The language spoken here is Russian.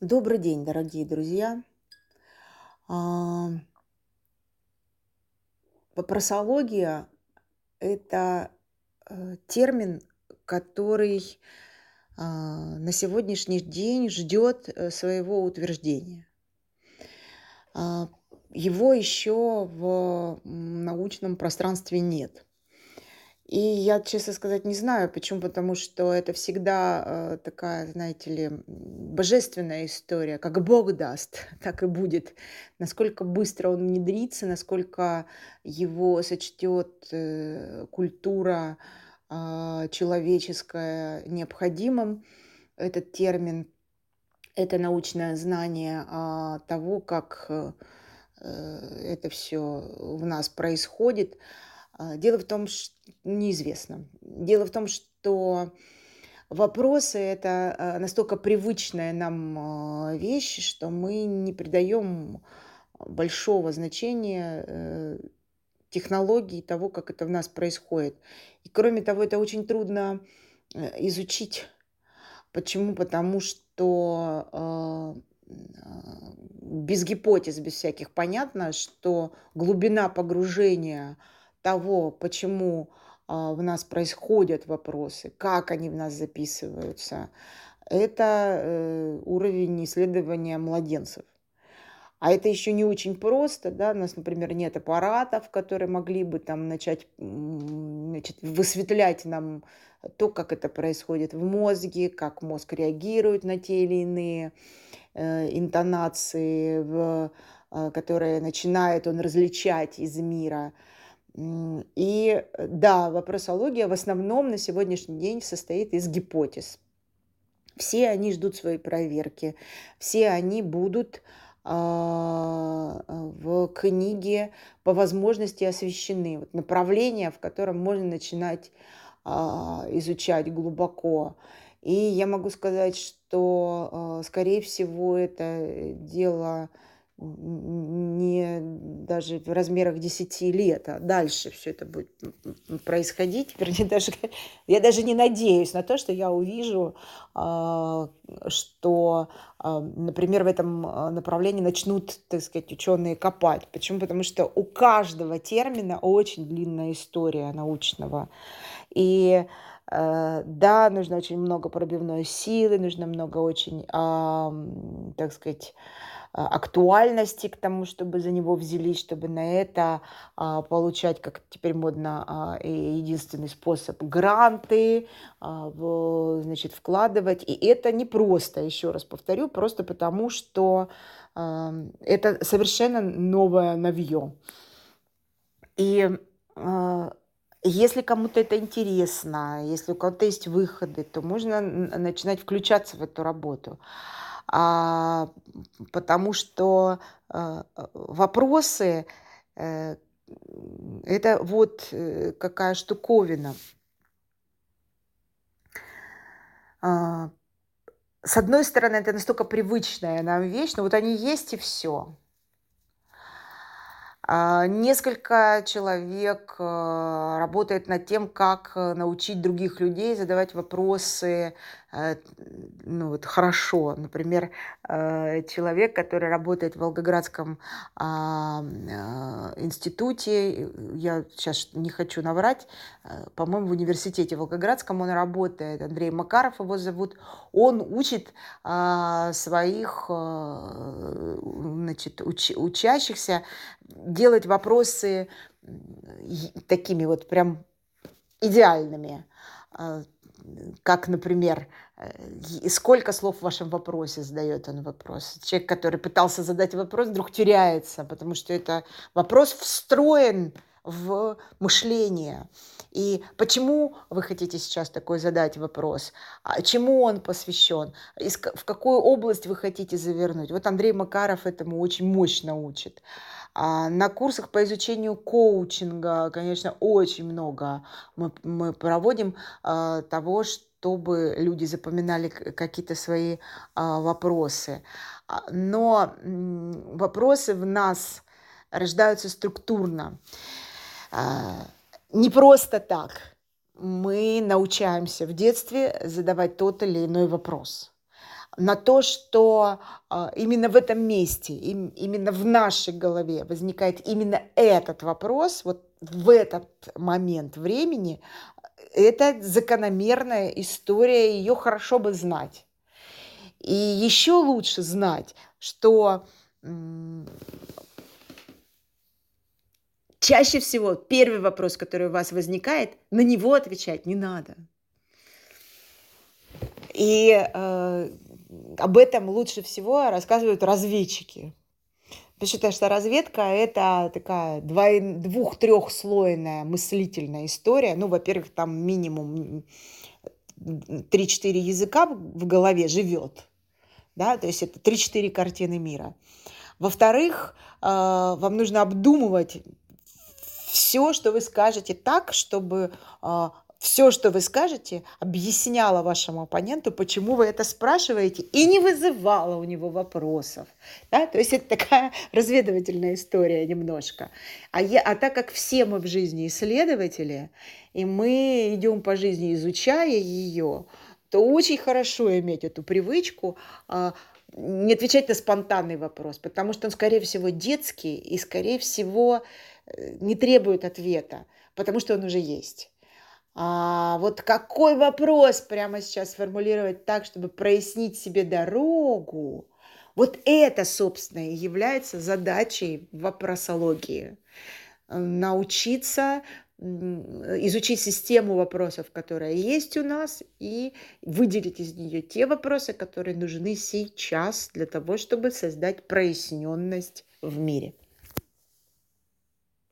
Добрый день, дорогие друзья. А, Вопросология– это э, термин, который а, на сегодняшний день ждет э, своего утверждения. А, Его еще в научном пространстве нет. И я, честно сказать, не знаю, почему, потому что это всегда э, такая, знаете ли, божественная история, как Бог даст, так и будет. Насколько быстро он внедрится, насколько его сочтет э, культура а, человеческая необходимым, этот термин, это научное знание а, того, как э, э, это все в нас происходит. А, Дело в том, что неизвестно. Дело в том, что вопросы– это а, настолько привычная нам а, вещь, что мы не придаем большого значения э, технологии того, как это в нас происходит. И кроме того, это очень трудно э, изучить. Почему? Потому что а, а, без гипотез, без всяких понятно, что глубина погружения того, почему а, в нас происходят вопросы, как они в нас записываются, это э, уровень исследования младенцев. А это еще не очень просто, да, у нас, например, нет аппаратов, которые могли бы там начать значит, высветлять нам то, как это происходит в мозге, как мозг реагирует на те или иные э, интонации, в, э, которые начинает он различать из мира. И э, да, вопросология в основном на сегодняшний день состоит из гипотез. Все они ждут своей проверки, все они будут а, в книге по возможности освещены. Вот направление, в котором можно начинать а, изучать глубоко. И я могу сказать, что, а, скорее всего, это дело не даже в размерах 10 лет, а дальше все это будет происходить. Вернее, даже, я даже не надеюсь на то, что я увижу, а, что, а, например, в этом а, направлении начнут, так сказать, ученые копать. Почему? Потому что у каждого термина очень длинная история научного. И э, да, нужно очень много пробивной силы, нужно много очень, так сказать, актуальности к тому, чтобы за него взялись, чтобы на это а, получать, как теперь модно, а, единственный способ гранты, значит, вкладывать. И это не просто, еще раз повторю, просто потому, что это совершенно новое новье. И если кому-то это интересно, если у кого-то есть выходы, то можно начинать включаться в эту работу а, потому что а, вопросы э, это вот э, какая штуковина. А, с одной стороны, это настолько привычная нам вещь, но вот они есть и все. А, несколько человек э, работает над тем, как научить других людей задавать вопросы ну, вот хорошо. Например, э, человек, который работает в Волгоградском а, э, институте, я сейчас не хочу наврать, по-моему, в университете Волгоградском он работает, Андрей Макаров его зовут, он учит а, своих значит, уч, учащихся делать вопросы такими вот прям идеальными как, например, э, сколько слов в вашем вопросе задает он вопрос. Человек, который пытался задать вопрос, вдруг теряется, потому что это вопрос встроен в мышление. И почему вы хотите сейчас такой задать вопрос? А чему он посвящен? В какую область вы хотите завернуть? Вот Андрей Макаров этому очень мощно учит. А на курсах по изучению коучинга, конечно, очень много мы, мы проводим а, того, чтобы люди запоминали какие-то свои а, вопросы. Но вопросы в нас рождаются структурно. Не просто так. Мы научаемся в детстве задавать тот или иной вопрос на то, что а, именно в этом месте, им, именно в нашей голове возникает именно этот вопрос, вот в этот момент времени, это закономерная история, ее хорошо бы знать. И еще лучше знать, что чаще всего первый вопрос, который у вас возникает, на него отвечать не надо. И э, об этом лучше всего рассказывают разведчики. Потому что разведка – это такая двух-трехслойная мыслительная история. Ну, во-первых, там минимум 3-4 языка в голове живет. Да? То есть это 3-4 картины мира. Во-вторых, э, вам нужно обдумывать все, что вы скажете так, чтобы э, все, что вы скажете, объясняло вашему оппоненту, почему вы это спрашиваете, и не вызывало у него вопросов. Да? То есть это такая разведывательная история немножко. А, я, а так как все мы в жизни исследователи, и мы идем по жизни, изучая ее, то очень хорошо иметь эту привычку а, не отвечать на спонтанный вопрос, потому что он, скорее всего, детский и, скорее всего, э, не требует ответа, потому что он уже есть. А вот какой вопрос прямо сейчас сформулировать так, чтобы прояснить себе дорогу, вот это, собственно, и является задачей вопросологии. Научиться изучить систему вопросов, которая есть у нас, и выделить из нее те вопросы, которые нужны сейчас для того, чтобы создать проясненность в мире.